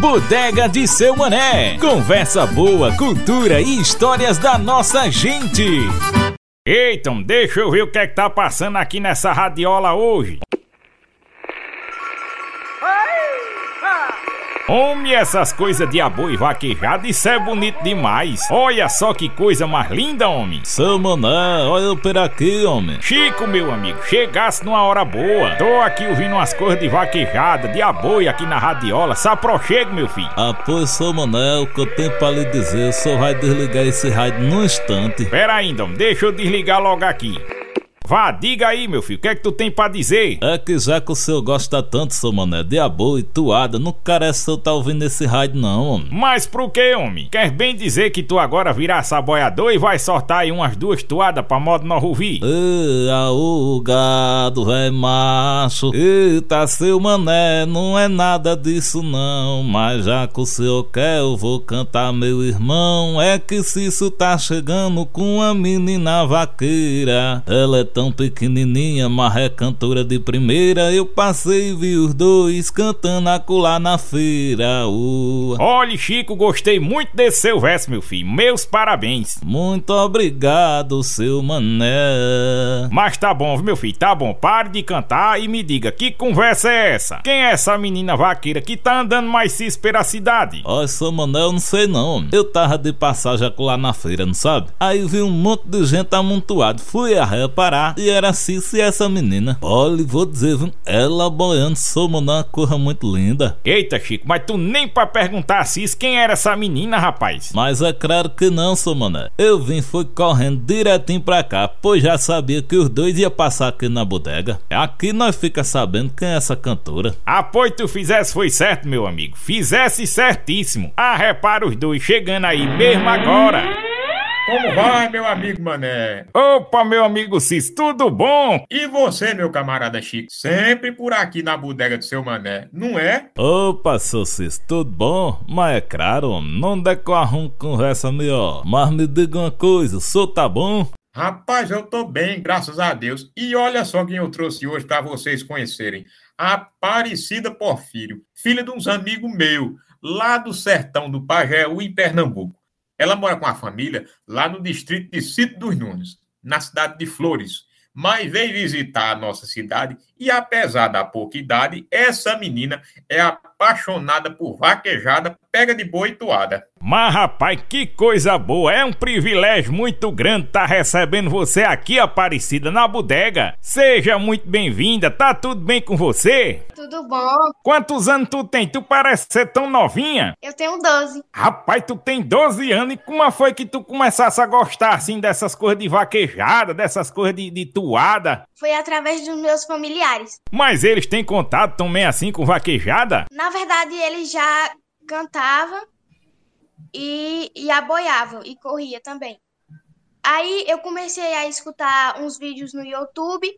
Bodega de Seu Mané. Conversa boa, cultura e histórias da nossa gente. Eita, deixa eu ver o que é que tá passando aqui nessa radiola hoje. Homem, essas coisas de aboi vaquejado, isso é bonito demais. Olha só que coisa mais linda, homem. Seu mané, olha por aqui, homem. Chico, meu amigo, chegasse numa hora boa. Tô aqui ouvindo umas coisas de vaquejada, de aboi aqui na radiola. Saprochego, meu filho. Ah, pois, seu mané, o que eu tenho pra lhe dizer, só vai desligar esse rádio num instante. Pera ainda, deixa eu desligar logo aqui. Vá, diga aí, meu filho, o que é que tu tem pra dizer? É que já que o senhor gosta tanto, seu mané, de aboa e toada, não carece eu tá ouvindo esse rádio não, homem. Mas por que, homem? Quer bem dizer que tu agora virá saboiador e vai soltar aí umas duas toadas pra modo não ouvir? Ê, o gado, véi macho. Eita, seu mané, não é nada disso não. Mas já que o senhor quer, eu vou cantar, meu irmão. É que se isso tá chegando com a menina vaqueira, ela é tão tão pequenininha, mas é cantora de primeira. Eu passei e vi os dois cantando acolá na feira. Uh. Olha, Chico, gostei muito desse seu verso, meu filho. Meus parabéns. Muito obrigado, seu mané. Mas tá bom, meu filho, tá bom. Pare de cantar e me diga, que conversa é essa? Quem é essa menina vaqueira que tá andando mais cis pela cidade? Ó, seu mané, eu não sei não. Eu tava de passagem acolá na feira, não sabe? Aí vi um monte de gente amontoado. Fui a reparar e era Cici essa menina. Olha, vou dizer, viu? ela boiando somando uma coisa muito linda. Eita, Chico, mas tu nem pra perguntar a Cis quem era essa menina, rapaz. Mas é claro que não, seu mané. Eu vim, fui correndo direitinho pra cá, pois já sabia que os dois ia passar aqui na bodega. Aqui nós fica sabendo quem é essa cantora. Ah, pois tu fizesse foi certo, meu amigo. Fizesse certíssimo. Ah, repara os dois chegando aí mesmo agora. Como vai, meu amigo Mané? Opa, meu amigo Cis, tudo bom? E você, meu camarada Chico? Sempre por aqui na bodega do seu Mané, não é? Opa, seu Cis, tudo bom? Mas é claro, não arrumo conversa melhor. Mas me diga uma coisa, o senhor tá bom? Rapaz, eu tô bem, graças a Deus. E olha só quem eu trouxe hoje para vocês conhecerem. A Aparecida Porfírio, filha de uns amigos meus, lá do sertão do Pajeú, em Pernambuco. Ela mora com a família lá no distrito de Sítio dos Nunes, na cidade de Flores. Mas veio visitar a nossa cidade e, apesar da pouca idade, essa menina é apaixonada por vaquejada, pega de boa e toada. Mas rapaz, que coisa boa! É um privilégio muito grande estar tá recebendo você aqui, Aparecida, na bodega. Seja muito bem-vinda, tá tudo bem com você? Tudo bom. Quantos anos tu tem? Tu parece ser tão novinha. Eu tenho 12. Rapaz, tu tem 12 anos e como foi que tu começasse a gostar assim dessas coisas de vaquejada, dessas coisas de, de toada? Foi através dos meus familiares. Mas eles têm contato também assim com vaquejada? Na verdade, eles já cantavam e, e aboiavam e corria também. Aí eu comecei a escutar uns vídeos no YouTube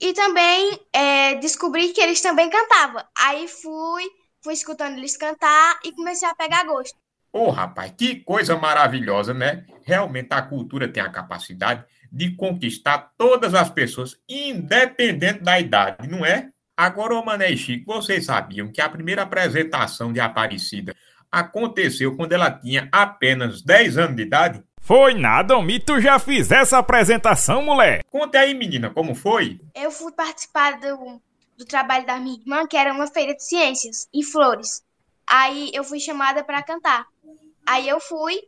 e também é, descobri que eles também cantavam. Aí fui, fui escutando eles cantar e comecei a pegar gosto. Ô oh, rapaz, que coisa maravilhosa, né? Realmente a cultura tem a capacidade de conquistar todas as pessoas, independente da idade, não é? Agora, ô Mané e Chico, vocês sabiam que a primeira apresentação de Aparecida aconteceu quando ela tinha apenas 10 anos de idade? Foi nada, homem. Tu já fiz essa apresentação, mulher? Conte aí, menina, como foi? Eu fui participar do, do trabalho da minha irmã, que era uma feira de ciências, em Flores. Aí eu fui chamada para cantar. Aí eu fui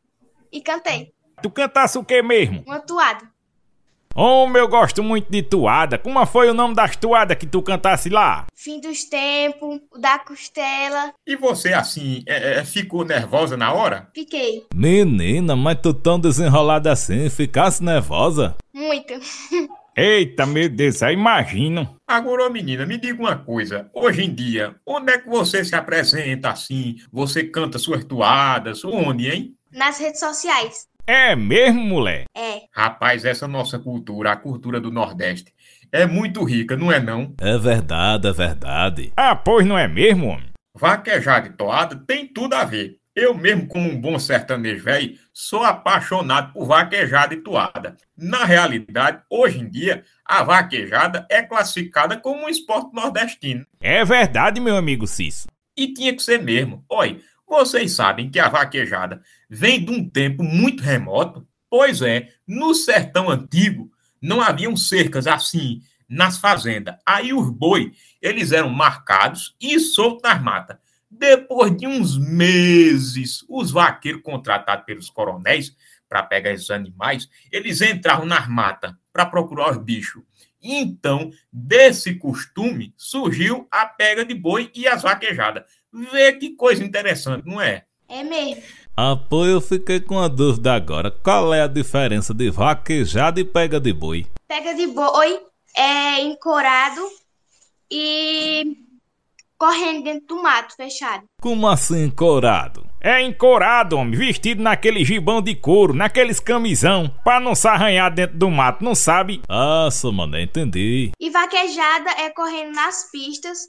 e cantei. Tu cantasse o que mesmo? Uma toada. Homem, eu gosto muito de toada. Como foi o nome das toadas que tu cantasse lá? Fim dos tempos, o da costela. E você, assim, é, é, ficou nervosa na hora? Fiquei. Menina, mas tu tão desenrolada assim, ficasse nervosa? Muito. Eita, meu Deus, eu imagino. Agora, menina, me diga uma coisa. Hoje em dia, onde é que você se apresenta assim? Você canta suas toadas? Onde, hein? Nas redes sociais. É mesmo, mulher? É. Rapaz, essa nossa cultura, a cultura do Nordeste, é muito rica, não é não? É verdade, é verdade. Ah, pois não é mesmo, homem? Vaquejada e toada tem tudo a ver. Eu mesmo, como um bom sertanejo velho, sou apaixonado por vaquejada e toada. Na realidade, hoje em dia, a vaquejada é classificada como um esporte nordestino. É verdade, meu amigo Cício. E tinha que ser mesmo. Olha, vocês sabem que a vaquejada vem de um tempo muito remoto? Pois é, no sertão antigo não haviam cercas assim nas fazendas. Aí os boi, eles eram marcados e soltos nas matas. Depois de uns meses, os vaqueiros contratados pelos coronéis para pegar esses animais, eles entravam nas matas para procurar os bichos. Então, desse costume, surgiu a pega de boi e as vaquejadas. Vê que coisa interessante, não é? É mesmo. Ah, pô, eu fiquei com a dúvida agora. Qual é a diferença de vaquejada e pega de boi? Pega de boi é encorado e correndo dentro do mato fechado. Como assim encorado? É encorado, homem, vestido naquele gibão de couro, naqueles camisão, pra não se arranhar dentro do mato, não sabe? Ah, mané, entendi. E vaquejada é correndo nas pistas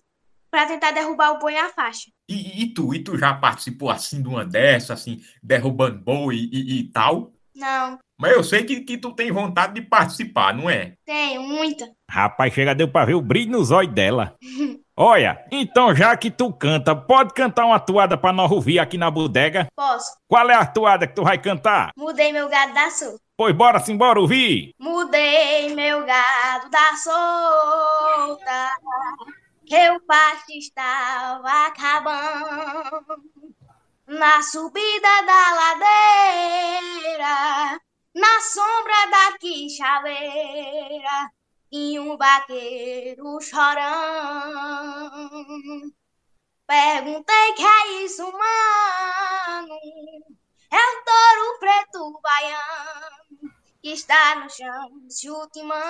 para tentar derrubar o boi na faixa. E, e, tu, e tu já participou assim de uma dessas, assim, derrubando boi e, e, e tal? Não. Mas eu sei que, que tu tem vontade de participar, não é? Tenho, muita. Rapaz, chega deu pra ver o brilho nos olhos dela. Olha, então já que tu canta, pode cantar uma toada pra nós ouvir aqui na bodega? Posso. Qual é a toada que tu vai cantar? Mudei meu gado da solta. Pois bora sim, bora ouvir. Mudei meu gado da solta, que o pasto estava acabando. Na subida da ladeira, na sombra da quixabeira e um vaqueiro chorando. Perguntei que é isso, mano. É o touro preto baiano que está no chão se ultimando.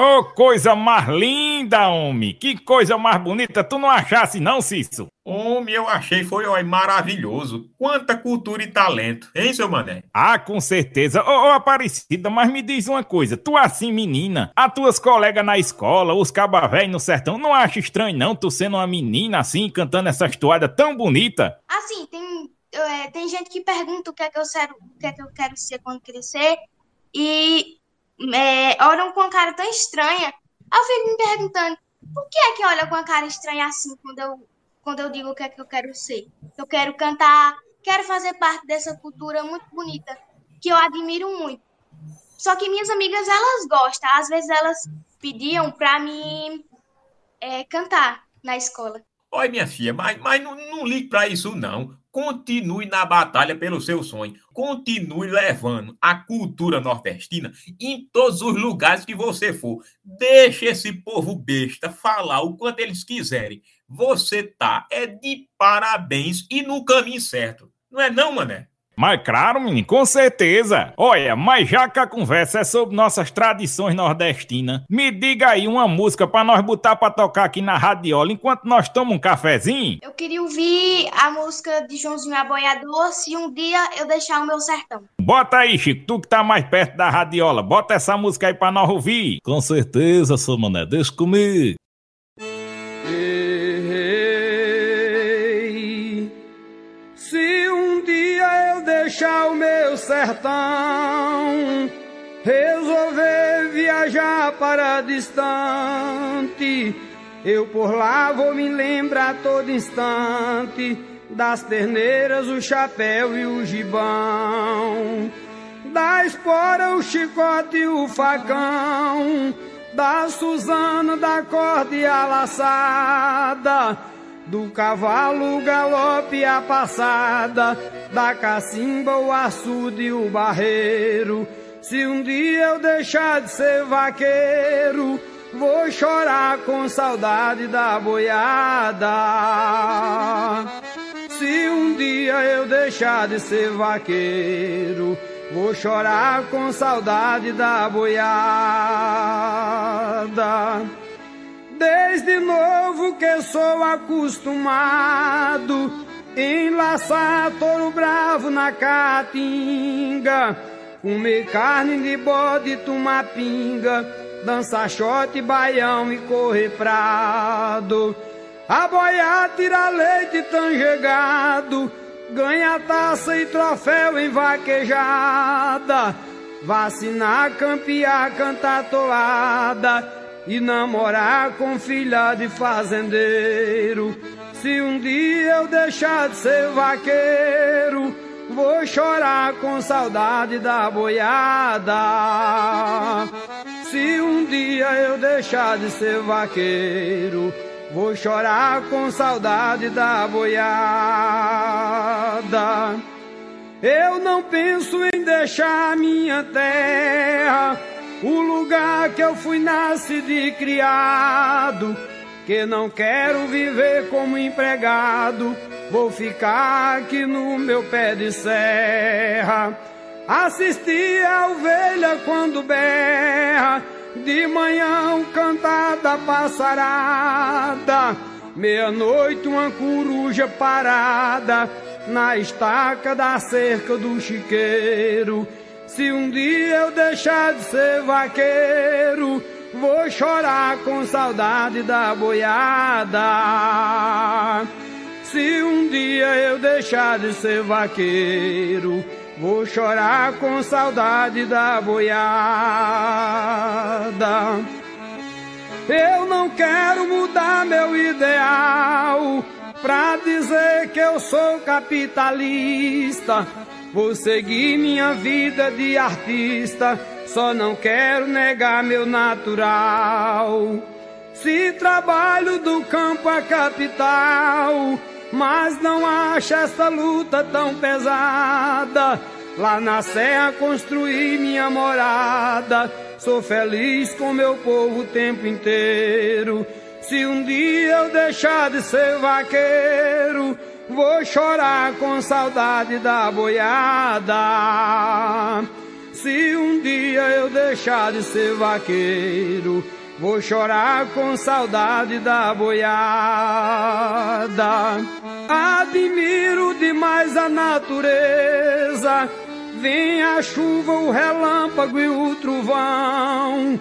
Ô, oh, coisa mais linda, homem! Que coisa mais bonita! Tu não achasse, não, Cício? Homem, eu achei, foi ó, maravilhoso. Quanta cultura e talento, hein, seu mané? Ah, com certeza. Ô, oh, oh, Aparecida, mas me diz uma coisa. Tu assim, menina, as tuas colegas na escola, os cabavés no sertão, não acha estranho, não, tu sendo uma menina assim, cantando essa toada tão bonita? Assim, tem, é, tem gente que pergunta o que é que eu quero, o que é que eu quero ser quando crescer. E é, olham com uma cara tão estranha. Eu fico me perguntando, por que é que olha com uma cara estranha assim quando eu, quando eu digo o que é que eu quero ser? Eu quero cantar, quero fazer parte dessa cultura muito bonita, que eu admiro muito. Só que minhas amigas, elas gostam. Às vezes elas pediam para mim é, cantar na escola. Oi, minha filha, mas, mas não, não ligue para isso, não. Continue na batalha pelo seu sonho. Continue levando a cultura nordestina em todos os lugares que você for. Deixe esse povo besta falar o quanto eles quiserem. Você tá é de parabéns e no caminho certo. Não é não, mané? Mas claro, menino, com certeza. Olha, mas já que a conversa é sobre nossas tradições nordestinas, me diga aí uma música para nós botar para tocar aqui na radiola enquanto nós tomamos um cafezinho. Eu queria ouvir a música de Joãozinho Aboiador, se um dia eu deixar o meu sertão. Bota aí, Chico, tu que tá mais perto da radiola, bota essa música aí para nós ouvir. Com certeza, seu mané, deixa comigo. Deixar o meu sertão, resolver viajar para distante. Eu por lá vou me lembrar todo instante das terneiras, o chapéu e o gibão, da espora, o chicote e o facão, da Suzana, da corda e a laçada do cavalo, galope a passada, da cacimba, o açude e o barreiro. Se um dia eu deixar de ser vaqueiro, vou chorar com saudade da boiada. Se um dia eu deixar de ser vaqueiro, vou chorar com saudade da boiada. Desde novo que sou acostumado Enlaçar touro bravo na caatinga Comer carne de bode, tomar pinga Dançar shot, baião e correr prado. Aboiar, tirar leite tanjegado Ganha taça e troféu em vaquejada Vacinar, campear, cantar toada e namorar com filha de fazendeiro. Se um dia eu deixar de ser vaqueiro, vou chorar com saudade da boiada. Se um dia eu deixar de ser vaqueiro, vou chorar com saudade da boiada. Eu não penso em deixar minha terra, o lugar que eu fui nascido e criado que não quero viver como empregado, vou ficar aqui no meu pé de serra. Assistir a ovelha quando berra, de manhã um cantada passarada, meia-noite uma coruja parada, na estaca da cerca do chiqueiro. Se um dia eu deixar de ser vaqueiro, Vou chorar com saudade da boiada. Se um dia eu deixar de ser vaqueiro, vou chorar com saudade da boiada. Eu não quero mudar meu ideal pra dizer que eu sou capitalista. Vou seguir minha vida de artista só não quero negar meu natural. Se trabalho do campo à capital, mas não acho essa luta tão pesada. Lá na serra construí minha morada, sou feliz com meu povo o tempo inteiro. Se um dia eu deixar de ser vaqueiro, vou chorar com saudade da boiada. Se um dia eu deixar de ser vaqueiro, vou chorar com saudade da boiada. Admiro demais a natureza, vem a chuva, o relâmpago e o trovão.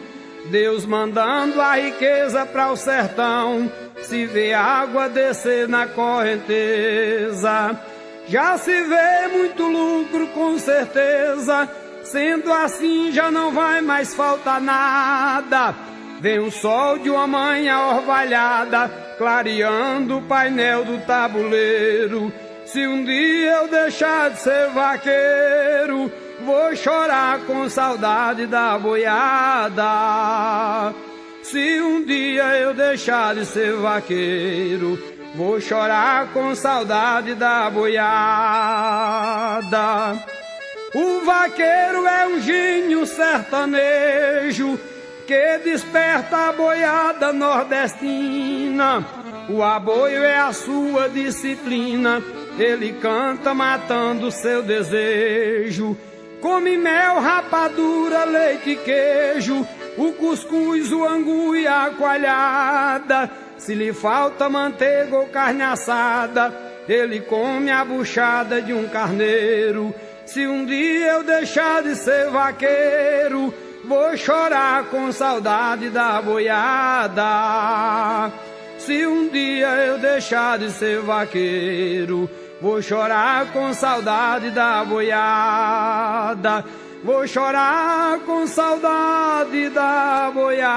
Deus mandando a riqueza para o sertão, se vê água descer na correnteza. Já se vê muito lucro com certeza Sendo assim, já não vai mais faltar nada. Vem o sol de uma manhã orvalhada, clareando o painel do tabuleiro. Se um dia eu deixar de ser vaqueiro, vou chorar com saudade da boiada. Se um dia eu deixar de ser vaqueiro, vou chorar com saudade da boiada. O vaqueiro é um gênio sertanejo que desperta a boiada nordestina. O aboio é a sua disciplina, ele canta matando seu desejo. Come mel, rapadura, leite e queijo, o cuscuz, o angu e a coalhada. Se lhe falta manteiga ou carne assada, ele come a buchada de um carneiro. Se um dia eu deixar de ser vaqueiro, vou chorar com saudade da boiada. Se um dia eu deixar de ser vaqueiro, vou chorar com saudade da boiada. Vou chorar com saudade da boiada.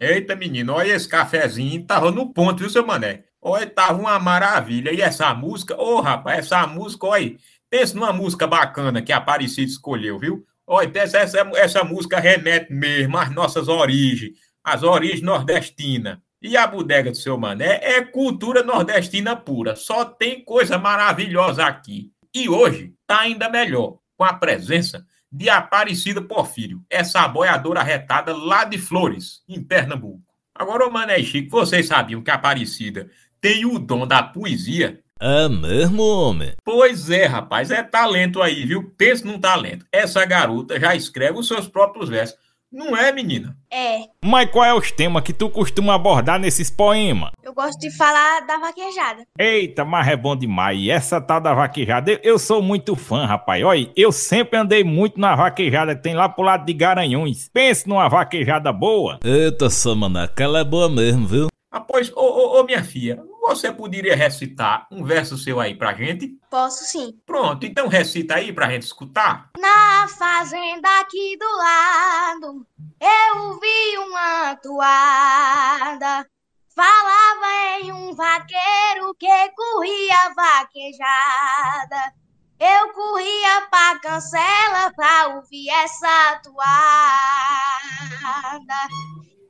Eita, menino, olha esse cafezinho, tava no ponto, viu, seu mané? Olha, tava uma maravilha. E essa música, ô oh, rapaz, essa música, olha, pensa numa música bacana que a Aparecida escolheu, viu? Olha, essa, essa, essa música remete mesmo às nossas origens, às origens nordestinas. E a bodega do seu mané é cultura nordestina pura, só tem coisa maravilhosa aqui. E hoje tá ainda melhor, com a presença de Aparecida Porfírio, essa boiadora retada lá de Flores, em Pernambuco. Agora, ô Mané Chico, vocês sabiam que a Aparecida tem o dom da poesia? É mesmo, homem? Pois é, rapaz, é talento aí, viu? Pensa num talento. Essa garota já escreve os seus próprios versos. Não é, menina? É. Mas qual é os temas que tu costuma abordar nesses poemas? Eu gosto de falar da vaquejada. Eita, mas é bom demais. Essa tal da vaquejada, eu, eu sou muito fã, rapaz. Olha, eu sempre andei muito na vaquejada que tem lá pro lado de Garanhuns. Pense numa vaquejada boa. Eita, Samana, aquela é boa mesmo, viu? Ah, pois, ô, ô, ô, minha filha, Você poderia recitar um verso seu aí pra gente? Posso sim. Pronto, então recita aí pra gente escutar. Na fazenda aqui do lado, eu vi uma toada. Falava em um vaqueiro que corria vaquejada. Eu corria pra cancela pra ouvir essa toada.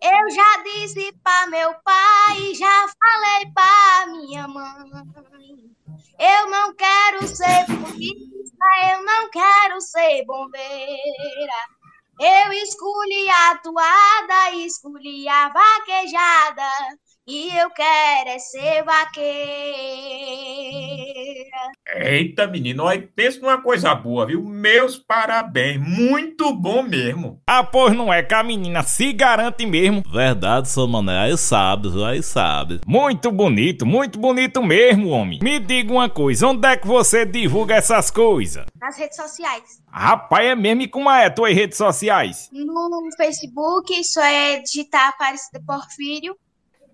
Eu já disse pra meu pai, já falei pra minha mãe. Eu não quero ser polícia, eu não quero ser bombeira. Eu escolhi a toada, escolhi a vaquejada. E eu quero é ser vaqueira. Eita, menino, olha, pensa numa coisa boa, viu? Meus parabéns, muito bom mesmo. Ah, pois não é que a menina se garante mesmo. Verdade, seu mané, aí sabe? Aí sabe. Muito bonito, muito bonito mesmo, homem. Me diga uma coisa, onde é que você divulga essas coisas? Nas redes sociais. Rapaz, é mesmo e como é tuas redes sociais? No Facebook, isso é digitar Aparecida Porfírio.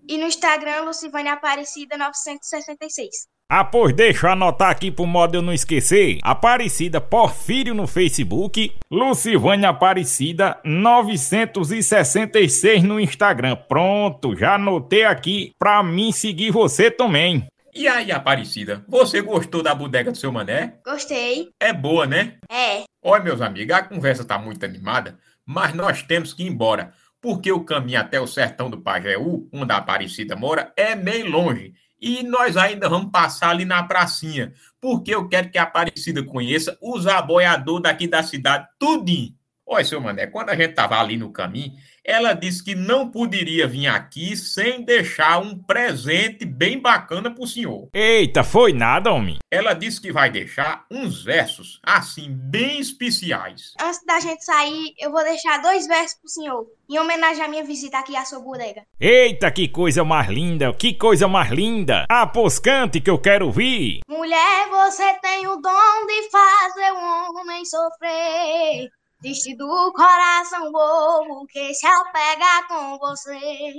E no Instagram, Lucivânia Aparecida 966. Ah, pois deixa eu anotar aqui pro modo eu não esquecer. Aparecida Porfírio no Facebook, Lucivânia Aparecida 966 no Instagram. Pronto, já anotei aqui pra mim seguir você também. E aí, Aparecida, você gostou da bodega do seu mané? Gostei. É boa, né? É. Olha, meus amigos, a conversa tá muito animada, mas nós temos que ir embora, porque o caminho até o sertão do Pajeú, onde a Aparecida mora, é meio longe. E nós ainda vamos passar ali na pracinha, porque eu quero que a Aparecida conheça os aboiadores daqui da cidade, tudinho. Olha, seu Mané, quando a gente tava ali no caminho, ela disse que não poderia vir aqui sem deixar um presente bem bacana pro senhor. Eita, foi nada, homem. Ela disse que vai deixar uns versos, assim, bem especiais. Antes da gente sair, eu vou deixar dois versos pro senhor, em homenagem à minha visita aqui à sua bodega. Eita, que coisa mais linda, que coisa mais linda. Ah, pois cante que eu quero ouvir. Mulher, você tem o dom de fazer um homem sofrer. Triste do coração bobo que se apega com você.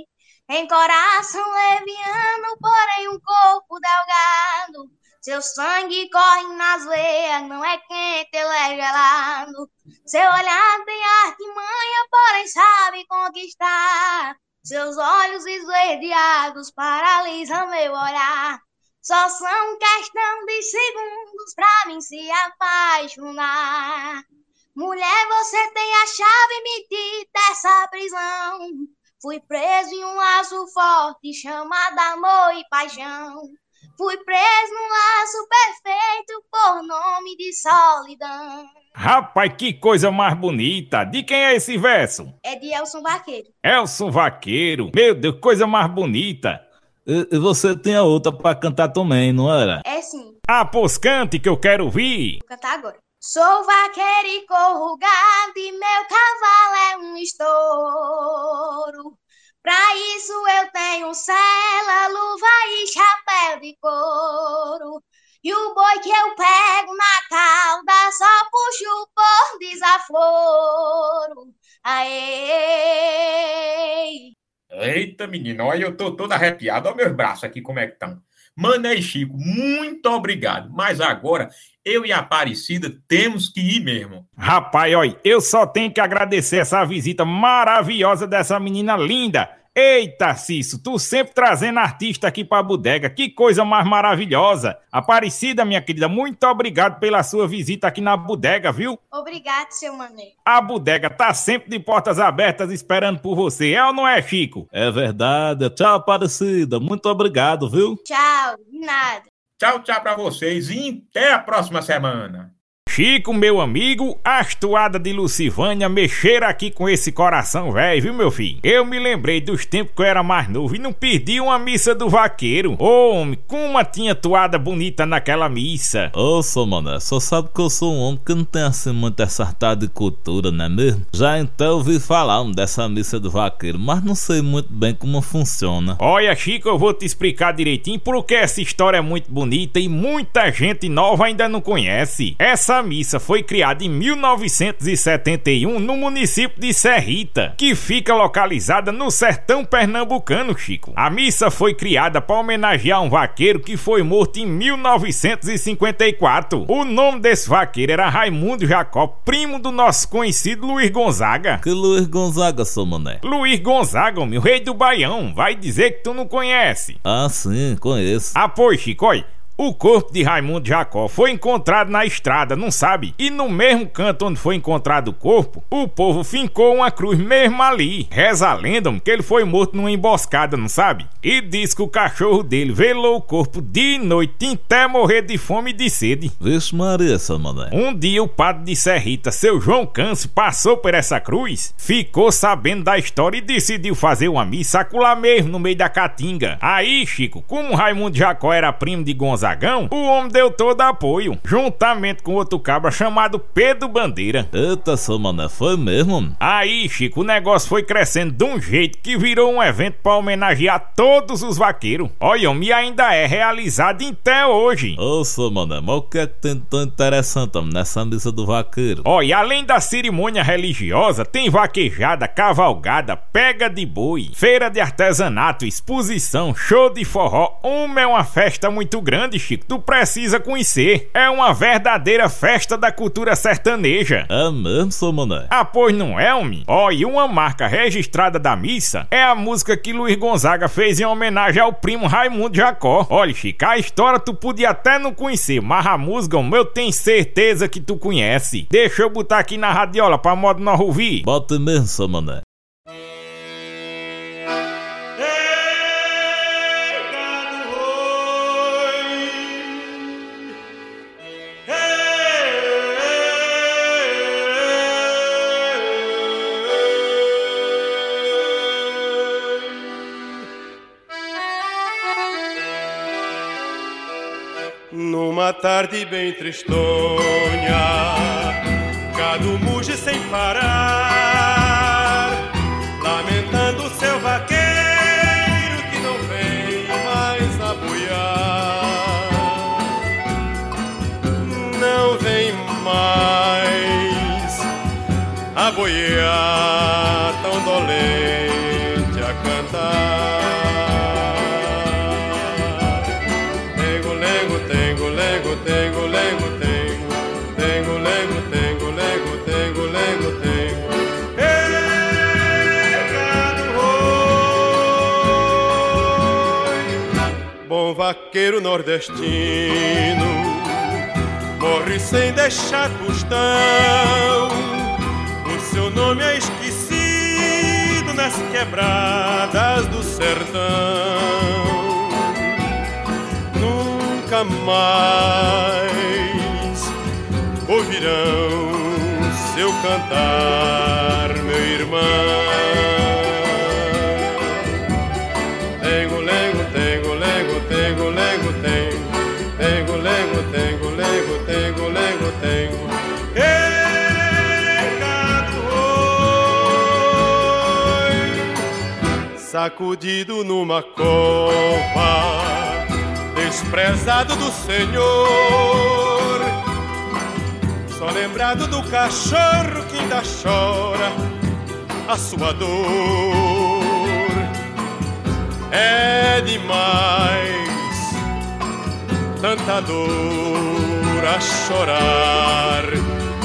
Em coração leviano, porém um corpo delgado. Seu sangue corre nas veias, não é quente, ele é gelado. Seu olhar tem artimanha, porém sabe conquistar. Seus olhos esverdeados paralisam meu olhar. Só são questão de segundos pra mim se apaixonar. Mulher, você tem a chave me dessa prisão. Fui preso em um laço forte chamado amor e paixão. Fui preso num laço perfeito por nome de solidão. Rapaz, que coisa mais bonita. De quem é esse verso? É de Elson Vaqueiro. Elson Vaqueiro. Meu Deus, coisa mais bonita. E, e você tem a outra pra cantar também, não era? É sim. Ah, pois cante que eu quero ouvir. Vou cantar agora. Sou vaqueiro e corro gado e meu cavalo é um estouro. Pra isso eu tenho sela, luva e chapéu de couro. E o boi que eu pego na cauda só puxo por desaforo. Aê! Eita, menino, olha, eu tô todo arrepiado. Olha meus braços aqui, como é que estão. Mané e Chico, muito obrigado. Mas agora, eu e a Aparecida temos que ir mesmo. Rapaz, olha, eu só tenho que agradecer essa visita maravilhosa dessa menina linda. Eita, Cício, tu sempre trazendo artista aqui pra bodega. Que coisa mais maravilhosa. Aparecida, minha querida, muito obrigado pela sua visita aqui na bodega, viu? Obrigado, seu mané. A bodega tá sempre de portas abertas esperando por você, é ou não é, Chico? É verdade. Tchau, Aparecida. Muito obrigado, viu? Tchau, de nada. Tchau, tchau pra vocês e até a próxima semana. Chico, meu amigo, as toadas de Lucivânia mexeram aqui com esse coração velho, viu, meu filho? Eu me lembrei dos tempos que eu era mais novo e não perdi uma missa do vaqueiro. Ô, homem, como tinha toada bonita naquela missa. Ô, sou mané, só sabe que eu sou um homem que não tem assim muito acertado de cultura, não é mesmo? Já então ouvi falar dessa missa do vaqueiro, mas não sei muito bem como funciona. Olha, Chico, eu vou te explicar direitinho porque essa história é muito bonita e muita gente nova ainda não conhece. Essa missa foi criada em 1971 no município de Serrita, que fica localizada no sertão pernambucano, Chico. A missa foi criada para homenagear um vaqueiro que foi morto em 1954. O nome desse vaqueiro era Raimundo Jacó, primo do nosso conhecido Luiz Gonzaga. Que Luiz Gonzaga, seu mané? Luiz Gonzaga, meu rei do Baião. Vai dizer que tu não conhece. Ah, sim, conheço. Ah, pois, Chico, olha. O corpo de Raimundo Jacó foi encontrado na estrada, não sabe? E no mesmo canto onde foi encontrado o corpo, o povo fincou uma cruz mesmo ali. Reza a lenda que ele foi morto numa emboscada, não sabe? E diz que o cachorro dele velou o corpo de noite até morrer de fome e de sede. Vixe Maria, mané. Um dia o padre de Serrita, seu João Câncio, passou por essa cruz, ficou sabendo da história e decidiu fazer uma missa acolá mesmo no meio da caatinga. Aí, Chico, como Raimundo Jacó era primo de Gonzaga, Gonzagão, o homem deu todo apoio, juntamente com outro cabra chamado Pedro Bandeira. Eita, só mané, foi mesmo? Aí, Chico, o negócio foi crescendo de um jeito que virou um evento para homenagear todos os vaqueiros. Olha, e ainda é realizado até hoje. Ô, só mané, mas o que é que tem tão interessante nessa missa do vaqueiro? Olha, além da cerimônia religiosa, tem vaquejada, cavalgada, pega de boi, feira de artesanato, exposição, show de forró. Uma é uma festa muito grande Chico, tu precisa conhecer. É uma verdadeira festa da cultura sertaneja. É mesmo, mané? Ah, pois não é, homem? Ó, e uma marca registrada da missa é a música que Luiz Gonzaga fez em homenagem ao primo Raimundo Jacó. Olha, Chico, a história tu podia até não conhecer, mas a música, eu tenho certeza que tu conhece. Deixa eu botar aqui na radiola pra modo não ouvir. Bota mesmo, seu mané. Numa tarde bem tristonha, gado muge sem parar, vaqueiro nordestino morre sem deixar tostão. O seu nome é esquecido nas quebradas do sertão. Nunca mais ouvirão seu cantar, meu irmão. Sacudido numa cova, desprezado do Senhor, só lembrado do cachorro que ainda chora a sua dor. É demais tanta dor a chorar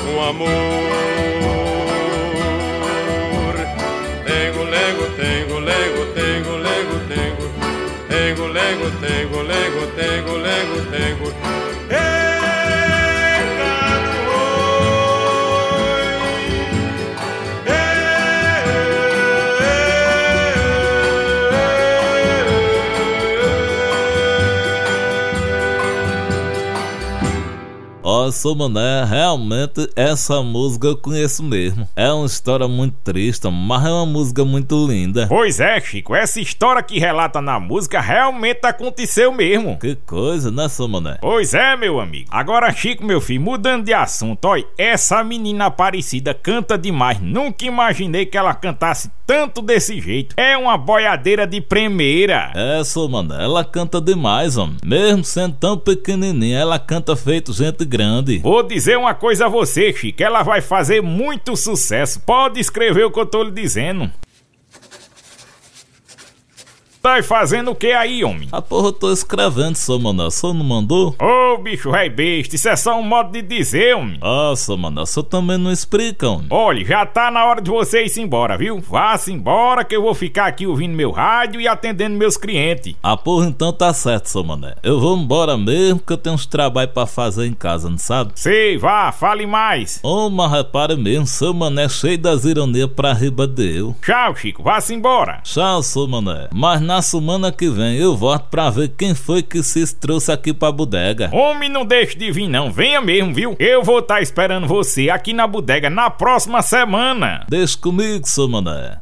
com amor. lego, tengo, lego, tengo, lego, tengo, tengo, lego, tengo, lego, tengo, lego, tengo. Nossa, mané, realmente essa música eu conheço mesmo. É uma história muito triste, mas é uma música muito linda. Pois é, Chico, essa história que relata na música realmente aconteceu mesmo. Que coisa, né, seu mané? Pois é, meu amigo. Agora, Chico, meu filho, mudando de assunto, olha, essa menina Aparecida canta demais. Nunca imaginei que ela cantasse tanto desse jeito. É uma boiadeira de primeira. É, seu mané, ela canta demais, homem. Mesmo sendo tão pequenininha, ela canta feito gente grande grande. Vou dizer uma coisa a você, Chico, ela vai fazer muito sucesso. Pode escrever o que eu tô lhe dizendo. Tá fazendo o que aí, homem? A porra, eu tô escrevendo, seu mané. Só não mandou? Ô, bicho rei besta, isso é só um modo de dizer, homem. Ah, seu mané, você também não explica, homem. Olha, já tá na hora de você ir embora, viu? Vá-se embora que eu vou ficar aqui ouvindo meu rádio e atendendo meus clientes. A porra, então tá certo, seu mané. Eu vou embora mesmo que eu tenho uns trabalhos pra fazer em casa, não sabe? Sei, vá, fale mais. Ô, mas repare mesmo, seu mané cheio das ironias pra riba de eu. Tchau, Chico, vá-se embora. Tchau, seu mané. Mas na semana que vem eu volto pra ver quem foi que se trouxe aqui pra bodega. Homem, não deixe de vir não, venha mesmo, viu? Eu vou estar tá esperando você aqui na bodega na próxima semana. Deixa comigo, seu mané.